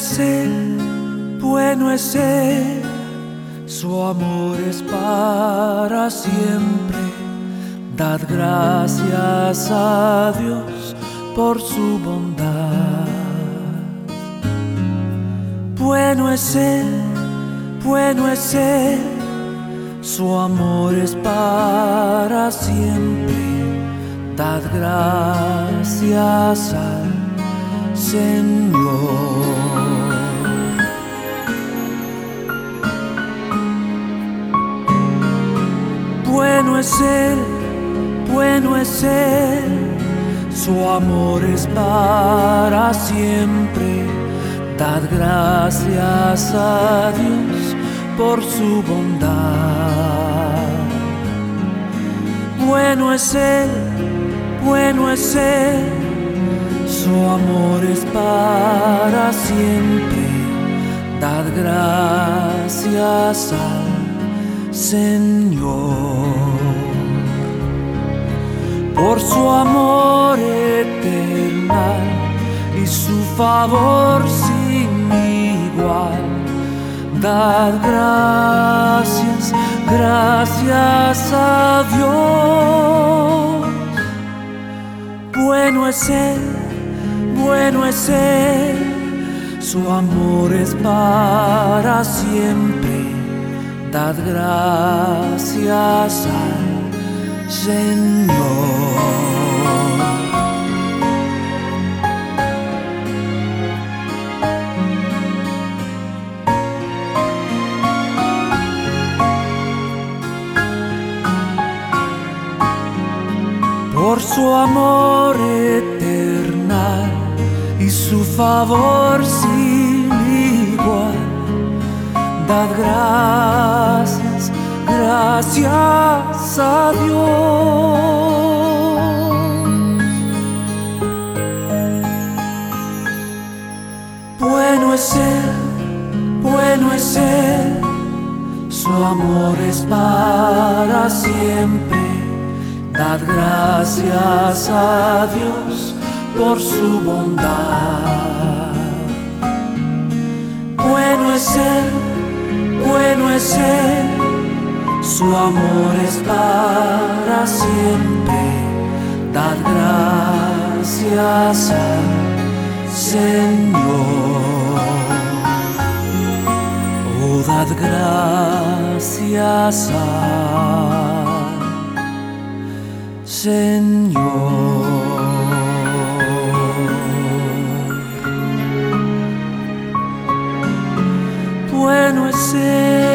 Bueno es Él, bueno es Él, su amor es para siempre. Dad gracias a Dios por su bondad. Bueno es Él, bueno es Él, su amor es para siempre. Dad gracias al Señor. Bueno es Él, bueno es Él, su amor es para siempre. Dad gracias a Dios por su bondad. Bueno es Él, bueno es Él, su amor es para siempre. Dad gracias al Señor por su amor eterno y su favor sin igual. Dad gracias, gracias a Dios. Bueno es Él, bueno es Él, su amor es para siempre. Dad gracias al Señor. por su amor eternal y su favor sin igual. Dad gracias, gracias a Dios. Bueno es Él, bueno es Él, su amor es para siempre. Dad gracias a Dios por su bondad. Bueno es Él, es Él, su amor es para siempre. Dad gracias al Señor. Oh, dad gracias a Señor. Bueno es.